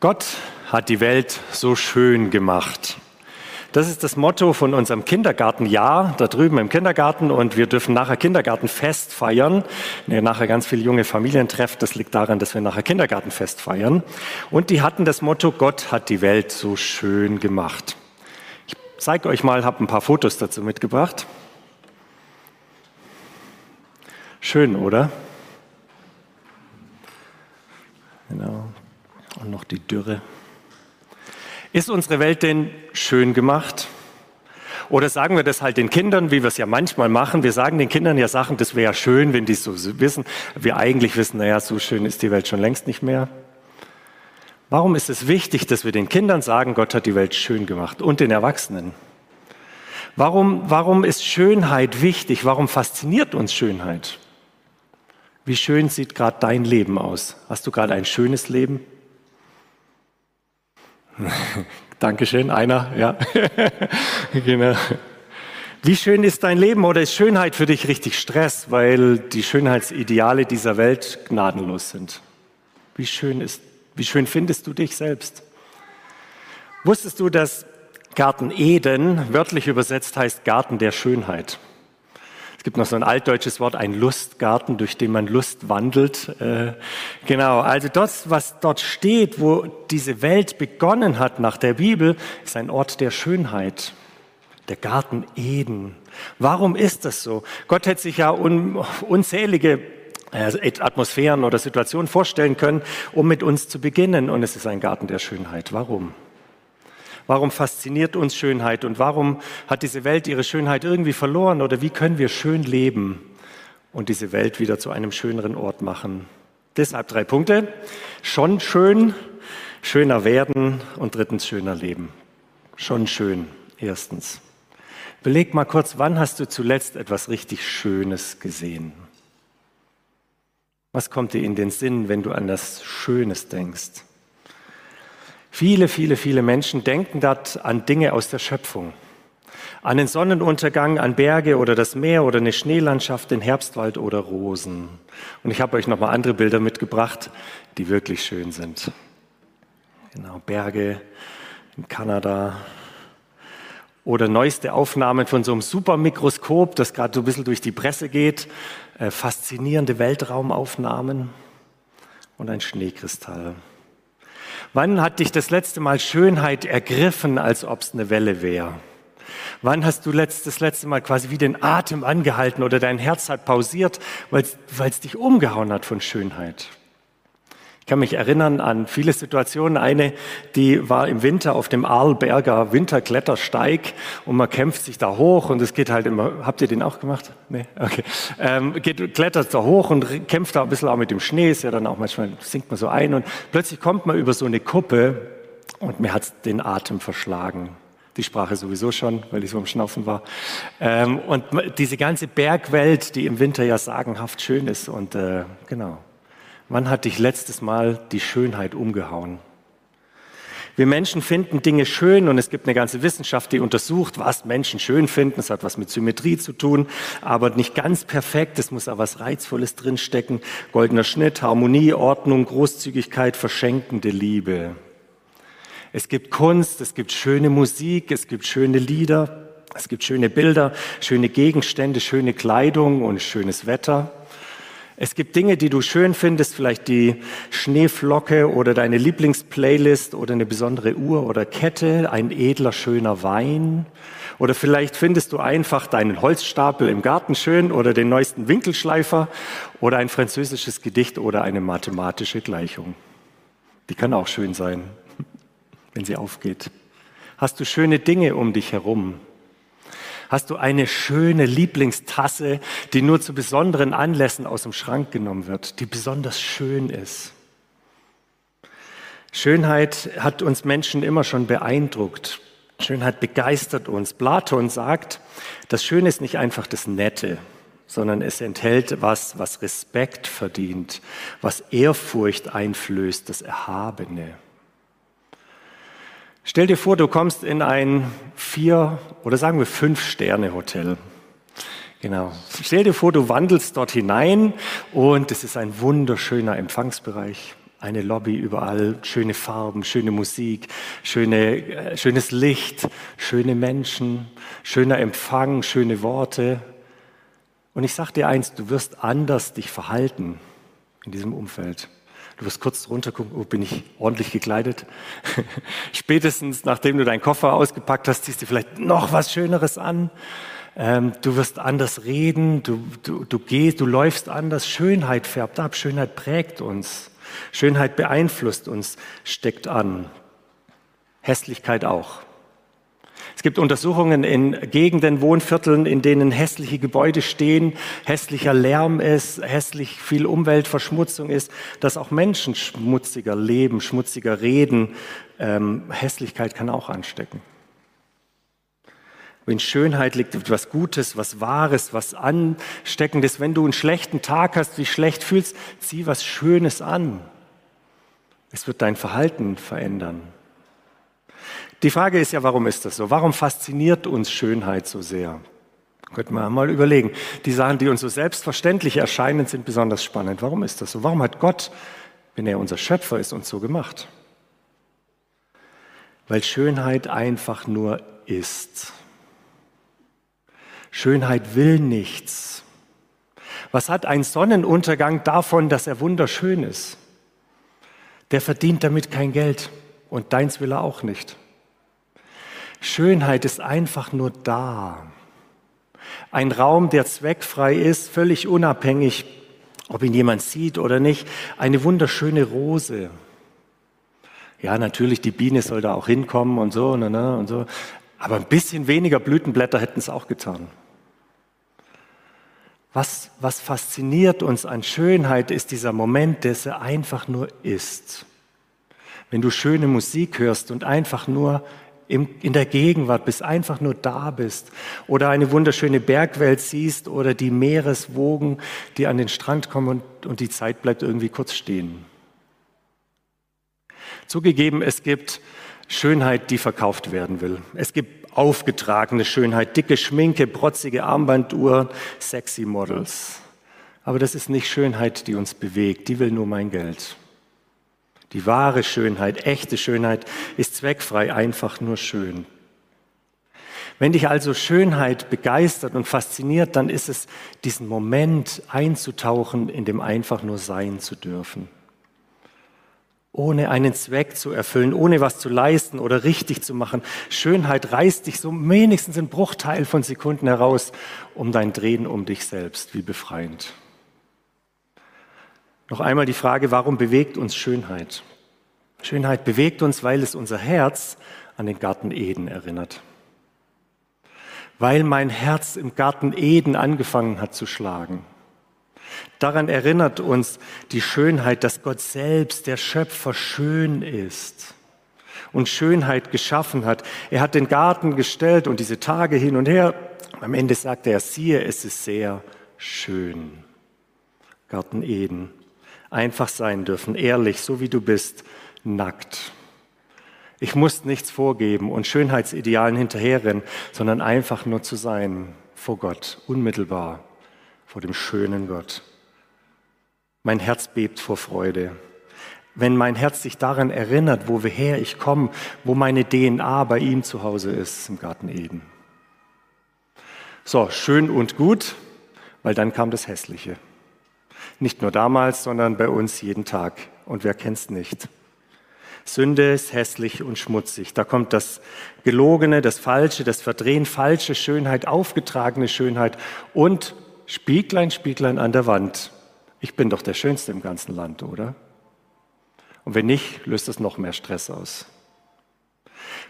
Gott hat die Welt so schön gemacht. Das ist das Motto von unserem Kindergartenjahr, da drüben im Kindergarten. Und wir dürfen nachher Kindergartenfest feiern. Wenn ihr nachher ganz viele junge Familien trefft, das liegt daran, dass wir nachher Kindergartenfest feiern. Und die hatten das Motto, Gott hat die Welt so schön gemacht. Ich zeige euch mal, habe ein paar Fotos dazu mitgebracht. Schön, oder? Genau. Und noch die Dürre. Ist unsere Welt denn schön gemacht? Oder sagen wir das halt den Kindern, wie wir es ja manchmal machen. Wir sagen den Kindern ja Sachen, das wäre ja schön, wenn die so wissen. Wir eigentlich wissen, naja, so schön ist die Welt schon längst nicht mehr. Warum ist es wichtig, dass wir den Kindern sagen, Gott hat die Welt schön gemacht und den Erwachsenen? Warum, warum ist Schönheit wichtig? Warum fasziniert uns Schönheit? Wie schön sieht gerade dein Leben aus? Hast du gerade ein schönes Leben? Dankeschön, einer, ja. genau. Wie schön ist dein Leben oder ist Schönheit für dich richtig Stress, weil die Schönheitsideale dieser Welt gnadenlos sind? Wie schön ist, wie schön findest du dich selbst? Wusstest du, dass Garten Eden wörtlich übersetzt heißt Garten der Schönheit? Es gibt noch so ein altdeutsches Wort, ein Lustgarten, durch den man Lust wandelt. Äh, genau, also das, was dort steht, wo diese Welt begonnen hat nach der Bibel, ist ein Ort der Schönheit. Der Garten Eden. Warum ist das so? Gott hätte sich ja un, unzählige äh, Atmosphären oder Situationen vorstellen können, um mit uns zu beginnen. Und es ist ein Garten der Schönheit. Warum? Warum fasziniert uns Schönheit und warum hat diese Welt ihre Schönheit irgendwie verloren oder wie können wir schön leben und diese Welt wieder zu einem schöneren Ort machen? Deshalb drei Punkte. Schon schön, schöner werden und drittens schöner leben. Schon schön, erstens. Beleg mal kurz, wann hast du zuletzt etwas richtig Schönes gesehen? Was kommt dir in den Sinn, wenn du an das Schönes denkst? Viele, viele, viele Menschen denken dort an Dinge aus der Schöpfung. An den Sonnenuntergang, an Berge oder das Meer oder eine Schneelandschaft, den Herbstwald oder Rosen. Und ich habe euch noch mal andere Bilder mitgebracht, die wirklich schön sind. Genau, Berge in Kanada. Oder neueste Aufnahmen von so einem Supermikroskop, das gerade so ein bisschen durch die Presse geht. Äh, faszinierende Weltraumaufnahmen und ein Schneekristall. Wann hat dich das letzte Mal Schönheit ergriffen, als ob es eine Welle wäre? Wann hast du das letzte Mal quasi wie den Atem angehalten oder dein Herz hat pausiert, weil es dich umgehauen hat von Schönheit? Ich kann mich erinnern an viele Situationen. Eine, die war im Winter auf dem Arlberger Winterklettersteig und man kämpft sich da hoch und es geht halt immer. Habt ihr den auch gemacht? Nee, okay. Ähm, geht, klettert da hoch und kämpft da ein bisschen auch mit dem Schnee. Ist ja dann auch manchmal sinkt man so ein und plötzlich kommt man über so eine Kuppe und mir hat den Atem verschlagen die Sprache sowieso schon, weil ich so am Schnaufen war. Ähm, und diese ganze Bergwelt, die im Winter ja sagenhaft schön ist. Und äh, genau, Wann hat dich letztes Mal die Schönheit umgehauen? Wir Menschen finden Dinge schön und es gibt eine ganze Wissenschaft, die untersucht, was Menschen schön finden. Es hat was mit Symmetrie zu tun, aber nicht ganz perfekt. Es muss auch was Reizvolles drinstecken. Goldener Schnitt, Harmonie, Ordnung, Großzügigkeit, verschenkende Liebe. Es gibt Kunst, es gibt schöne Musik, es gibt schöne Lieder, es gibt schöne Bilder, schöne Gegenstände, schöne Kleidung und schönes Wetter. Es gibt Dinge, die du schön findest, vielleicht die Schneeflocke oder deine Lieblingsplaylist oder eine besondere Uhr oder Kette, ein edler, schöner Wein. Oder vielleicht findest du einfach deinen Holzstapel im Garten schön oder den neuesten Winkelschleifer oder ein französisches Gedicht oder eine mathematische Gleichung. Die kann auch schön sein, wenn sie aufgeht. Hast du schöne Dinge um dich herum? Hast du eine schöne Lieblingstasse, die nur zu besonderen Anlässen aus dem Schrank genommen wird, die besonders schön ist? Schönheit hat uns Menschen immer schon beeindruckt. Schönheit begeistert uns. Platon sagt, das Schöne ist nicht einfach das Nette, sondern es enthält was, was Respekt verdient, was Ehrfurcht einflößt, das Erhabene. Stell dir vor, du kommst in ein vier oder sagen wir fünf Sterne Hotel. Genau. Stell dir vor, du wandelst dort hinein und es ist ein wunderschöner Empfangsbereich. Eine Lobby überall, schöne Farben, schöne Musik, schöne, äh, schönes Licht, schöne Menschen, schöner Empfang, schöne Worte. Und ich sage dir eins, du wirst anders dich verhalten in diesem Umfeld. Du wirst kurz runtergucken, oh, bin ich ordentlich gekleidet? Spätestens nachdem du deinen Koffer ausgepackt hast, ziehst du vielleicht noch was Schöneres an. Ähm, du wirst anders reden, du, du, du gehst, du läufst anders. Schönheit färbt ab, Schönheit prägt uns. Schönheit beeinflusst uns, steckt an. Hässlichkeit auch. Es gibt Untersuchungen in Gegenden, Wohnvierteln, in denen hässliche Gebäude stehen, hässlicher Lärm ist, hässlich viel Umweltverschmutzung ist, dass auch Menschen schmutziger leben, schmutziger reden. Ähm, Hässlichkeit kann auch anstecken. In Schönheit liegt etwas Gutes, was Wahres, was Ansteckendes. Wenn du einen schlechten Tag hast, dich schlecht fühlst, zieh was Schönes an. Es wird dein Verhalten verändern. Die Frage ist ja, warum ist das so? Warum fasziniert uns Schönheit so sehr? Könnte man mal überlegen. Die Sachen, die uns so selbstverständlich erscheinen, sind besonders spannend. Warum ist das so? Warum hat Gott, wenn er unser Schöpfer ist, uns so gemacht? Weil Schönheit einfach nur ist. Schönheit will nichts. Was hat ein Sonnenuntergang davon, dass er wunderschön ist? Der verdient damit kein Geld und deins will er auch nicht. Schönheit ist einfach nur da. Ein Raum, der zweckfrei ist, völlig unabhängig, ob ihn jemand sieht oder nicht. Eine wunderschöne Rose. Ja, natürlich, die Biene soll da auch hinkommen und so, ne, ne, und so. Aber ein bisschen weniger Blütenblätter hätten es auch getan. Was, was fasziniert uns an Schönheit ist dieser Moment, dass er einfach nur ist. Wenn du schöne Musik hörst und einfach nur in der Gegenwart bist, einfach nur da bist oder eine wunderschöne Bergwelt siehst oder die Meereswogen, die an den Strand kommen und, und die Zeit bleibt irgendwie kurz stehen. Zugegeben, es gibt Schönheit, die verkauft werden will. Es gibt aufgetragene Schönheit, dicke Schminke, protzige Armbanduhr, sexy Models. Aber das ist nicht Schönheit, die uns bewegt, die will nur mein Geld. Die wahre Schönheit, echte Schönheit ist zweckfrei, einfach nur schön. Wenn dich also Schönheit begeistert und fasziniert, dann ist es diesen Moment einzutauchen, in dem einfach nur sein zu dürfen. Ohne einen Zweck zu erfüllen, ohne was zu leisten oder richtig zu machen. Schönheit reißt dich so wenigstens einen Bruchteil von Sekunden heraus, um dein Drehen um dich selbst. Wie befreiend. Noch einmal die Frage, warum bewegt uns Schönheit? Schönheit bewegt uns, weil es unser Herz an den Garten Eden erinnert. Weil mein Herz im Garten Eden angefangen hat zu schlagen. Daran erinnert uns die Schönheit, dass Gott selbst, der Schöpfer, schön ist und Schönheit geschaffen hat. Er hat den Garten gestellt und diese Tage hin und her. Am Ende sagt er, siehe, es ist sehr schön. Garten Eden einfach sein dürfen, ehrlich, so wie du bist, nackt. Ich muss nichts vorgeben und Schönheitsidealen hinterherrennen, sondern einfach nur zu sein vor Gott, unmittelbar vor dem schönen Gott. Mein Herz bebt vor Freude. Wenn mein Herz sich daran erinnert, woher ich komme, wo meine DNA bei ihm zu Hause ist, im Garten Eden. So, schön und gut, weil dann kam das Hässliche. Nicht nur damals, sondern bei uns jeden Tag. Und wer kennt's nicht? Sünde ist hässlich und schmutzig. Da kommt das Gelogene, das Falsche, das Verdrehen, falsche Schönheit, aufgetragene Schönheit und Spieglein, Spieglein an der Wand. Ich bin doch der Schönste im ganzen Land, oder? Und wenn nicht, löst es noch mehr Stress aus.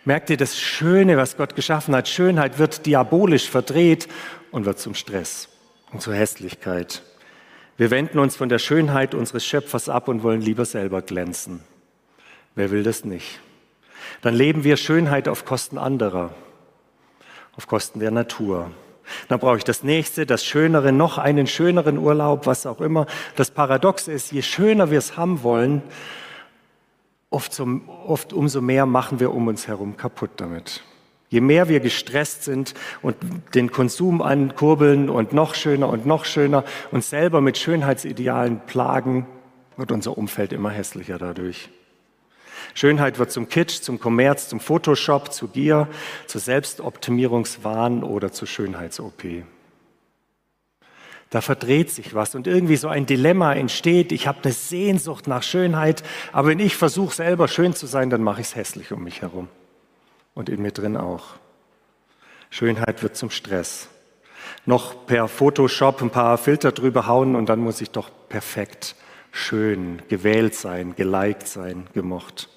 Merkt ihr das Schöne, was Gott geschaffen hat? Schönheit wird diabolisch verdreht und wird zum Stress und zur Hässlichkeit. Wir wenden uns von der Schönheit unseres Schöpfers ab und wollen lieber selber glänzen. Wer will das nicht? Dann leben wir Schönheit auf Kosten anderer, auf Kosten der Natur. Dann brauche ich das nächste, das Schönere, noch einen schöneren Urlaub, was auch immer. Das Paradox ist, je schöner wir es haben wollen, oft, so, oft umso mehr machen wir um uns herum kaputt damit. Je mehr wir gestresst sind und den Konsum ankurbeln und noch schöner und noch schöner uns selber mit Schönheitsidealen plagen, wird unser Umfeld immer hässlicher dadurch. Schönheit wird zum Kitsch, zum Kommerz, zum Photoshop, zu Gier, zu Selbstoptimierungswahn oder zu Schönheits-OP. Da verdreht sich was und irgendwie so ein Dilemma entsteht. Ich habe eine Sehnsucht nach Schönheit, aber wenn ich versuche selber schön zu sein, dann mache ich es hässlich um mich herum und in mir drin auch. Schönheit wird zum Stress. Noch per Photoshop ein paar Filter drüber hauen und dann muss ich doch perfekt, schön, gewählt sein, geliked sein, gemocht.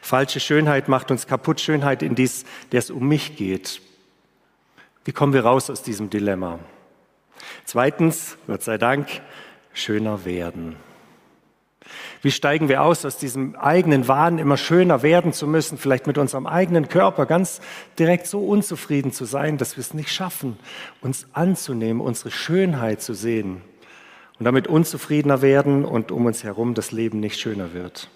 Falsche Schönheit macht uns kaputt, Schönheit, in dies, der es um mich geht. Wie kommen wir raus aus diesem Dilemma? Zweitens, Gott sei Dank, schöner werden. Wie steigen wir aus aus diesem eigenen Wahn, immer schöner werden zu müssen, vielleicht mit unserem eigenen Körper ganz direkt so unzufrieden zu sein, dass wir es nicht schaffen, uns anzunehmen, unsere Schönheit zu sehen und damit unzufriedener werden und um uns herum das Leben nicht schöner wird.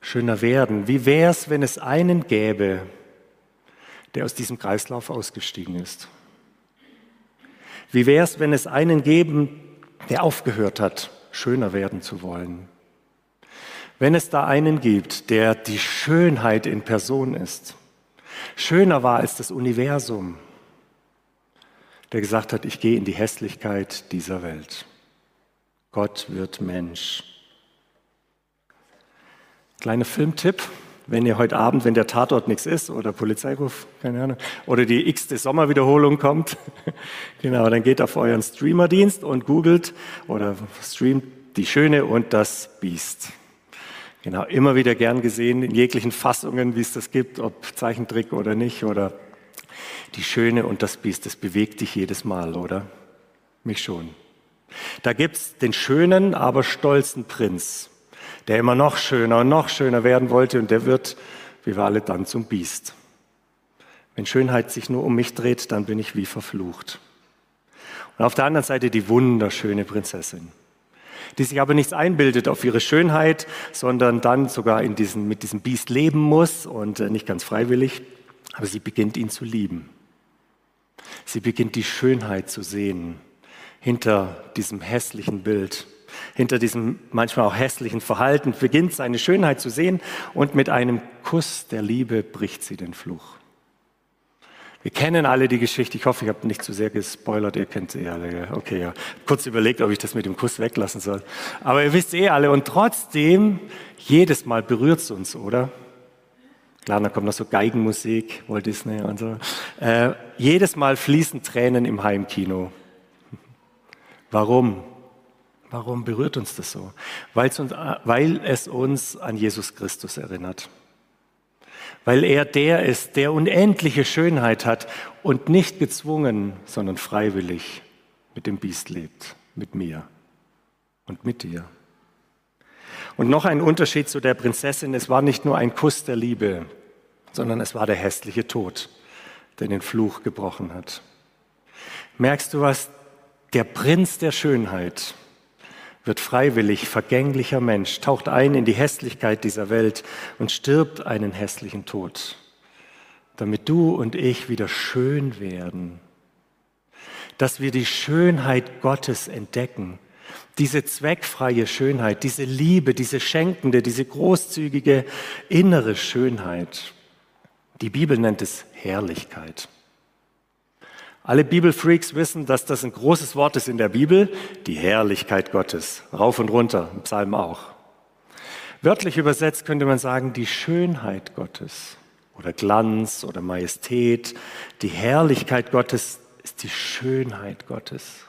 Schöner werden. Wie wäre es, wenn es einen gäbe, der aus diesem Kreislauf ausgestiegen ist? Wie wäre es, wenn es einen geben, der aufgehört hat, schöner werden zu wollen? Wenn es da einen gibt, der die Schönheit in Person ist, schöner war als das Universum, der gesagt hat, ich gehe in die Hässlichkeit dieser Welt. Gott wird Mensch. Kleiner Filmtipp, wenn ihr heute Abend, wenn der Tatort nichts ist oder Polizeiruf, keine Ahnung, oder die x-te Sommerwiederholung kommt, genau, dann geht auf euren Streamerdienst und googelt oder streamt die Schöne und das Biest. Genau, immer wieder gern gesehen in jeglichen Fassungen, wie es das gibt, ob Zeichentrick oder nicht, oder die Schöne und das Biest, das bewegt dich jedes Mal, oder? Mich schon. Da gibt's den schönen, aber stolzen Prinz der immer noch schöner und noch schöner werden wollte und der wird, wie wir alle, dann zum Biest. Wenn Schönheit sich nur um mich dreht, dann bin ich wie verflucht. Und auf der anderen Seite die wunderschöne Prinzessin, die sich aber nichts einbildet auf ihre Schönheit, sondern dann sogar in diesen, mit diesem Biest leben muss und äh, nicht ganz freiwillig, aber sie beginnt ihn zu lieben. Sie beginnt die Schönheit zu sehen hinter diesem hässlichen Bild hinter diesem manchmal auch hässlichen Verhalten, beginnt seine Schönheit zu sehen und mit einem Kuss der Liebe bricht sie den Fluch. Wir kennen alle die Geschichte. Ich hoffe, ich habe nicht zu sehr gespoilert. Ihr kennt sie alle. Okay, ja. Kurz überlegt, ob ich das mit dem Kuss weglassen soll. Aber ihr wisst eh alle. Und trotzdem, jedes Mal berührt es uns, oder? Klar, dann kommt noch so Geigenmusik, Walt Disney und so. Äh, jedes Mal fließen Tränen im Heimkino. Warum? Warum berührt uns das so? Uns, weil es uns an Jesus Christus erinnert. Weil er der ist, der unendliche Schönheit hat und nicht gezwungen, sondern freiwillig mit dem Biest lebt, mit mir und mit dir. Und noch ein Unterschied zu der Prinzessin, es war nicht nur ein Kuss der Liebe, sondern es war der hässliche Tod, der den Fluch gebrochen hat. Merkst du was? Der Prinz der Schönheit, wird freiwillig vergänglicher Mensch, taucht ein in die Hässlichkeit dieser Welt und stirbt einen hässlichen Tod, damit du und ich wieder schön werden, dass wir die Schönheit Gottes entdecken, diese zweckfreie Schönheit, diese Liebe, diese schenkende, diese großzügige innere Schönheit. Die Bibel nennt es Herrlichkeit. Alle Bibelfreaks wissen, dass das ein großes Wort ist in der Bibel, die Herrlichkeit Gottes, rauf und runter, im Psalm auch. Wörtlich übersetzt könnte man sagen, die Schönheit Gottes oder Glanz oder Majestät, die Herrlichkeit Gottes ist die Schönheit Gottes.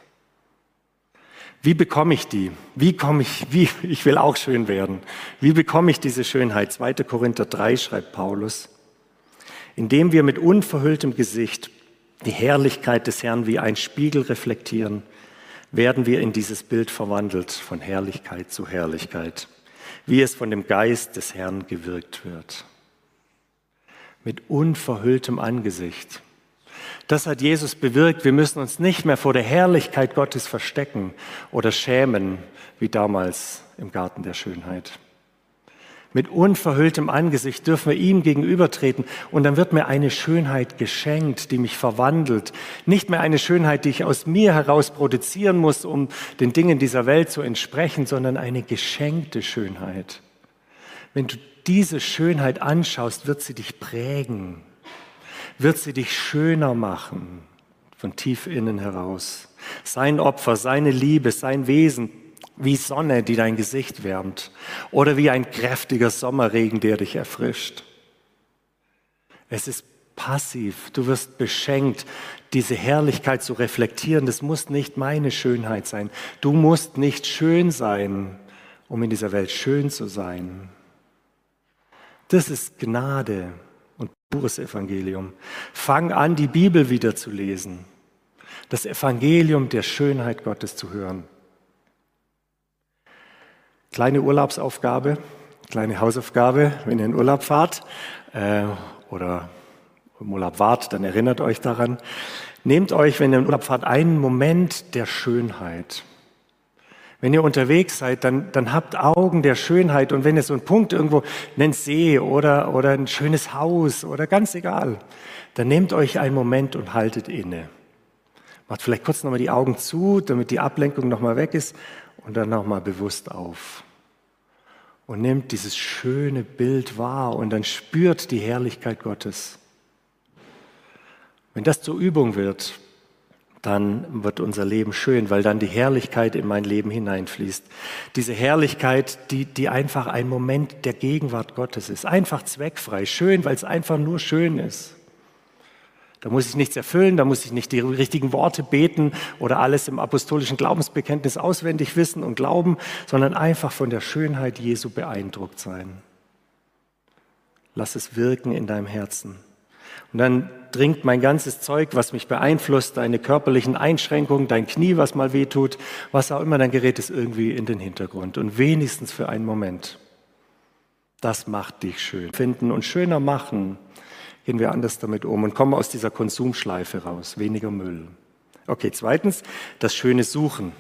Wie bekomme ich die? Wie komme ich, wie, ich will auch schön werden. Wie bekomme ich diese Schönheit? 2. Korinther 3 schreibt Paulus. Indem wir mit unverhülltem Gesicht die Herrlichkeit des Herrn wie ein Spiegel reflektieren, werden wir in dieses Bild verwandelt von Herrlichkeit zu Herrlichkeit, wie es von dem Geist des Herrn gewirkt wird. Mit unverhülltem Angesicht. Das hat Jesus bewirkt. Wir müssen uns nicht mehr vor der Herrlichkeit Gottes verstecken oder schämen, wie damals im Garten der Schönheit. Mit unverhülltem Angesicht dürfen wir ihm gegenübertreten und dann wird mir eine Schönheit geschenkt, die mich verwandelt. Nicht mehr eine Schönheit, die ich aus mir heraus produzieren muss, um den Dingen dieser Welt zu entsprechen, sondern eine geschenkte Schönheit. Wenn du diese Schönheit anschaust, wird sie dich prägen, wird sie dich schöner machen von tief innen heraus. Sein Opfer, seine Liebe, sein Wesen, wie Sonne, die dein Gesicht wärmt oder wie ein kräftiger Sommerregen, der dich erfrischt. Es ist passiv, du wirst beschenkt, diese Herrlichkeit zu reflektieren. Das muss nicht meine Schönheit sein. Du musst nicht schön sein, um in dieser Welt schön zu sein. Das ist Gnade und pures Evangelium. Fang an, die Bibel wieder zu lesen, das Evangelium der Schönheit Gottes zu hören. Kleine Urlaubsaufgabe, kleine Hausaufgabe, wenn ihr in Urlaub fahrt äh, oder im Urlaub wart, dann erinnert euch daran. Nehmt euch, wenn ihr in Urlaub fahrt, einen Moment der Schönheit. Wenn ihr unterwegs seid, dann, dann habt Augen der Schönheit und wenn ihr so einen Punkt irgendwo, nennt See oder, oder ein schönes Haus oder ganz egal, dann nehmt euch einen Moment und haltet inne. Macht vielleicht kurz nochmal die Augen zu, damit die Ablenkung nochmal weg ist und dann nochmal bewusst auf. Und nimmt dieses schöne Bild wahr und dann spürt die Herrlichkeit Gottes. Wenn das zur Übung wird, dann wird unser Leben schön, weil dann die Herrlichkeit in mein Leben hineinfließt. Diese Herrlichkeit, die, die einfach ein Moment der Gegenwart Gottes ist. Einfach zweckfrei. Schön, weil es einfach nur schön ist. Da muss ich nichts erfüllen, da muss ich nicht die richtigen Worte beten oder alles im apostolischen Glaubensbekenntnis auswendig wissen und glauben, sondern einfach von der Schönheit Jesu beeindruckt sein. Lass es wirken in deinem Herzen. Und dann dringt mein ganzes Zeug, was mich beeinflusst, deine körperlichen Einschränkungen, dein Knie, was mal wehtut, was auch immer, dann gerät es irgendwie in den Hintergrund. Und wenigstens für einen Moment. Das macht dich schön. Finden und schöner machen gehen wir anders damit um und kommen aus dieser Konsumschleife raus. Weniger Müll. Okay, zweitens, das schöne Suchen.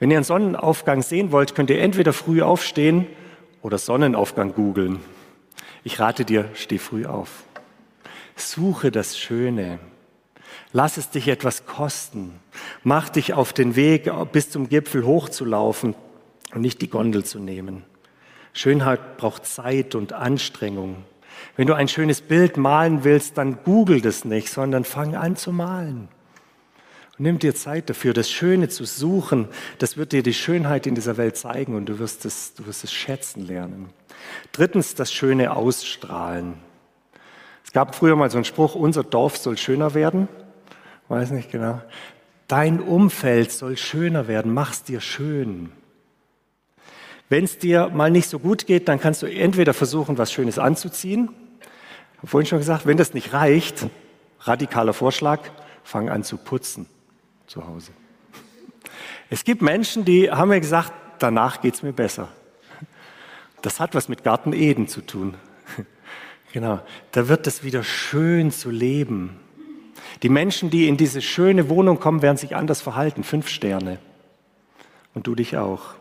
Wenn ihr einen Sonnenaufgang sehen wollt, könnt ihr entweder früh aufstehen oder Sonnenaufgang googeln. Ich rate dir, steh früh auf. Suche das Schöne. Lass es dich etwas kosten. Mach dich auf den Weg, bis zum Gipfel hochzulaufen und nicht die Gondel zu nehmen. Schönheit braucht Zeit und Anstrengung. Wenn du ein schönes Bild malen willst, dann google das nicht, sondern fang an zu malen. Und nimm dir Zeit dafür, das Schöne zu suchen. Das wird dir die Schönheit in dieser Welt zeigen und du wirst es, du wirst es schätzen lernen. Drittens, das Schöne ausstrahlen. Es gab früher mal so einen Spruch, unser Dorf soll schöner werden. Weiß nicht genau. Dein Umfeld soll schöner werden. Mach's dir schön. Wenn es dir mal nicht so gut geht, dann kannst du entweder versuchen, was Schönes anzuziehen. Ich habe vorhin schon gesagt, wenn das nicht reicht, radikaler Vorschlag, fang an zu putzen zu Hause. Es gibt Menschen, die haben mir gesagt, danach geht es mir besser. Das hat was mit Garten Eden zu tun. Genau, da wird es wieder schön zu leben. Die Menschen, die in diese schöne Wohnung kommen, werden sich anders verhalten. Fünf Sterne. Und du dich auch.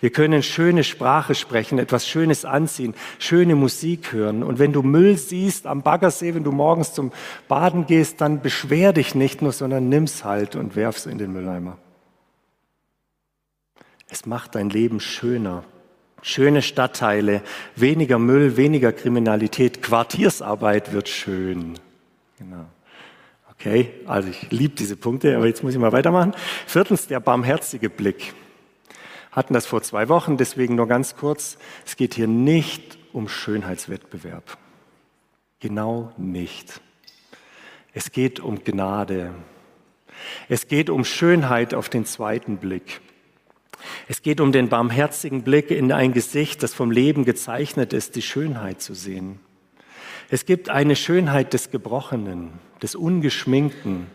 Wir können schöne Sprache sprechen, etwas Schönes anziehen, schöne Musik hören. Und wenn du Müll siehst am Baggersee, wenn du morgens zum Baden gehst, dann beschwer dich nicht nur, sondern nimm's halt und werf's in den Mülleimer. Es macht dein Leben schöner. Schöne Stadtteile, weniger Müll, weniger Kriminalität, Quartiersarbeit wird schön. Genau. Okay, also ich liebe diese Punkte, aber jetzt muss ich mal weitermachen. Viertens, der barmherzige Blick hatten das vor zwei Wochen, deswegen nur ganz kurz. Es geht hier nicht um Schönheitswettbewerb. Genau nicht. Es geht um Gnade. Es geht um Schönheit auf den zweiten Blick. Es geht um den barmherzigen Blick in ein Gesicht, das vom Leben gezeichnet ist, die Schönheit zu sehen. Es gibt eine Schönheit des Gebrochenen, des Ungeschminkten,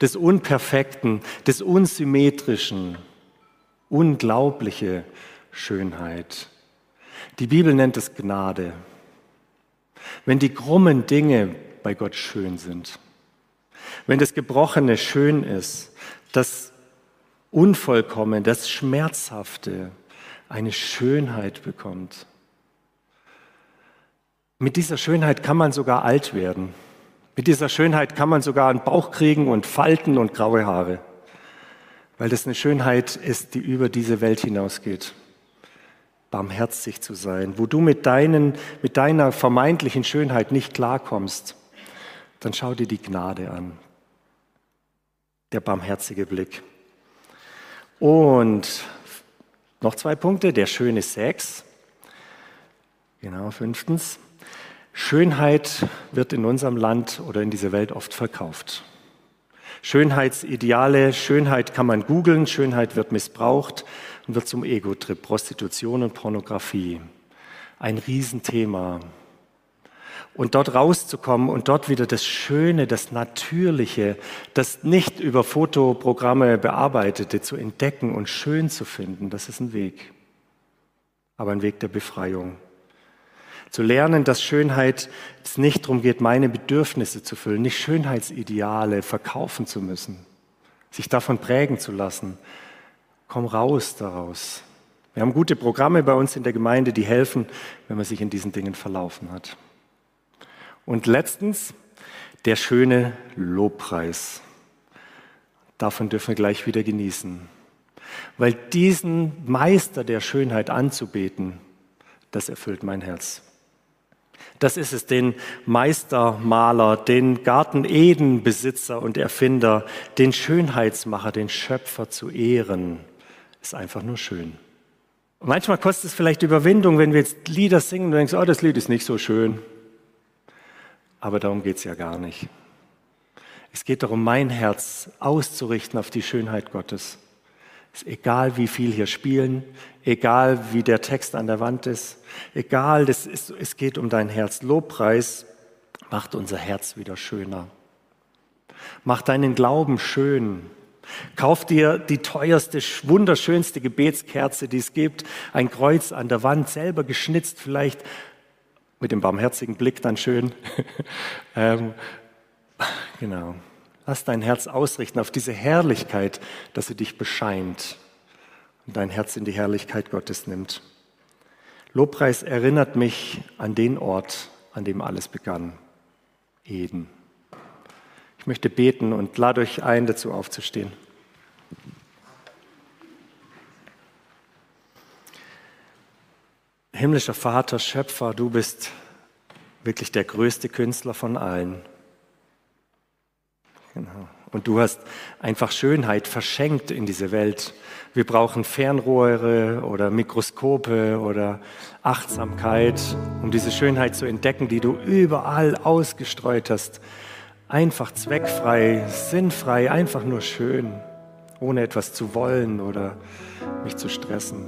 des Unperfekten, des Unsymmetrischen, unglaubliche Schönheit. Die Bibel nennt es Gnade. Wenn die krummen Dinge bei Gott schön sind, wenn das Gebrochene schön ist, das Unvollkommene, das Schmerzhafte eine Schönheit bekommt, Mit dieser Schönheit kann man sogar alt werden. Mit dieser Schönheit kann man sogar einen Bauch kriegen und Falten und graue Haare. Weil das eine Schönheit ist, die über diese Welt hinausgeht. Barmherzig zu sein. Wo du mit, deinen, mit deiner vermeintlichen Schönheit nicht klarkommst, dann schau dir die Gnade an. Der barmherzige Blick. Und noch zwei Punkte. Der schöne Sex. Genau, fünftens. Schönheit wird in unserem Land oder in dieser Welt oft verkauft. Schönheitsideale, Schönheit kann man googeln, Schönheit wird missbraucht und wird zum Ego-Trip, Prostitution und Pornografie. Ein Riesenthema. Und dort rauszukommen und dort wieder das Schöne, das Natürliche, das nicht über Fotoprogramme bearbeitete zu entdecken und schön zu finden, das ist ein Weg. Aber ein Weg der Befreiung. Zu lernen, dass Schönheit es nicht darum geht, meine Bedürfnisse zu füllen, nicht Schönheitsideale verkaufen zu müssen, sich davon prägen zu lassen. Komm raus daraus. Wir haben gute Programme bei uns in der Gemeinde, die helfen, wenn man sich in diesen Dingen verlaufen hat. Und letztens der schöne Lobpreis. Davon dürfen wir gleich wieder genießen. Weil diesen Meister der Schönheit anzubeten, das erfüllt mein Herz. Das ist es, den Meistermaler, den Garten Eden Besitzer und Erfinder, den Schönheitsmacher, den Schöpfer zu ehren. Ist einfach nur schön. manchmal kostet es vielleicht Überwindung, wenn wir jetzt Lieder singen und denkst, oh, das Lied ist nicht so schön. Aber darum geht es ja gar nicht. Es geht darum, mein Herz auszurichten auf die Schönheit Gottes. Ist egal, wie viel hier spielen, egal, wie der Text an der Wand ist, egal, ist, es geht um dein Herz. Lobpreis macht unser Herz wieder schöner. Macht deinen Glauben schön. Kauf dir die teuerste, wunderschönste Gebetskerze, die es gibt, ein Kreuz an der Wand, selber geschnitzt, vielleicht mit dem barmherzigen Blick dann schön. ähm, genau. Lass dein Herz ausrichten auf diese Herrlichkeit, dass sie dich bescheint und dein Herz in die Herrlichkeit Gottes nimmt. Lobpreis erinnert mich an den Ort, an dem alles begann, Eden. Ich möchte beten und lade euch ein, dazu aufzustehen. Himmlischer Vater, Schöpfer, du bist wirklich der größte Künstler von allen. Genau. Und du hast einfach Schönheit verschenkt in diese Welt. Wir brauchen Fernrohre oder Mikroskope oder Achtsamkeit, um diese Schönheit zu entdecken, die du überall ausgestreut hast. Einfach zweckfrei, sinnfrei, einfach nur schön, ohne etwas zu wollen oder mich zu stressen.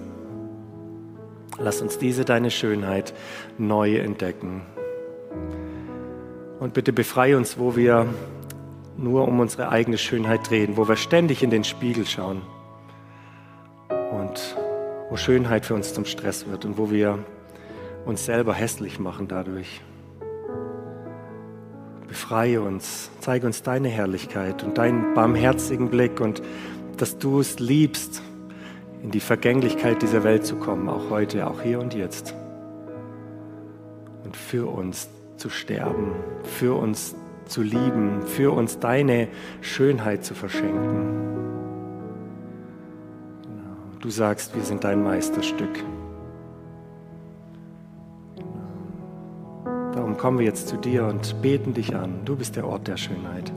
Lass uns diese deine Schönheit neu entdecken. Und bitte befreie uns, wo wir nur um unsere eigene Schönheit drehen, wo wir ständig in den Spiegel schauen und wo Schönheit für uns zum Stress wird und wo wir uns selber hässlich machen dadurch. Befreie uns, zeige uns deine Herrlichkeit und deinen barmherzigen Blick und dass du es liebst, in die Vergänglichkeit dieser Welt zu kommen, auch heute, auch hier und jetzt. Und für uns zu sterben, für uns zu lieben, für uns deine Schönheit zu verschenken. Genau. Du sagst, wir sind dein Meisterstück. Genau. Darum kommen wir jetzt zu dir und beten dich an. Du bist der Ort der Schönheit.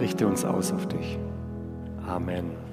Richte uns aus auf dich. Amen.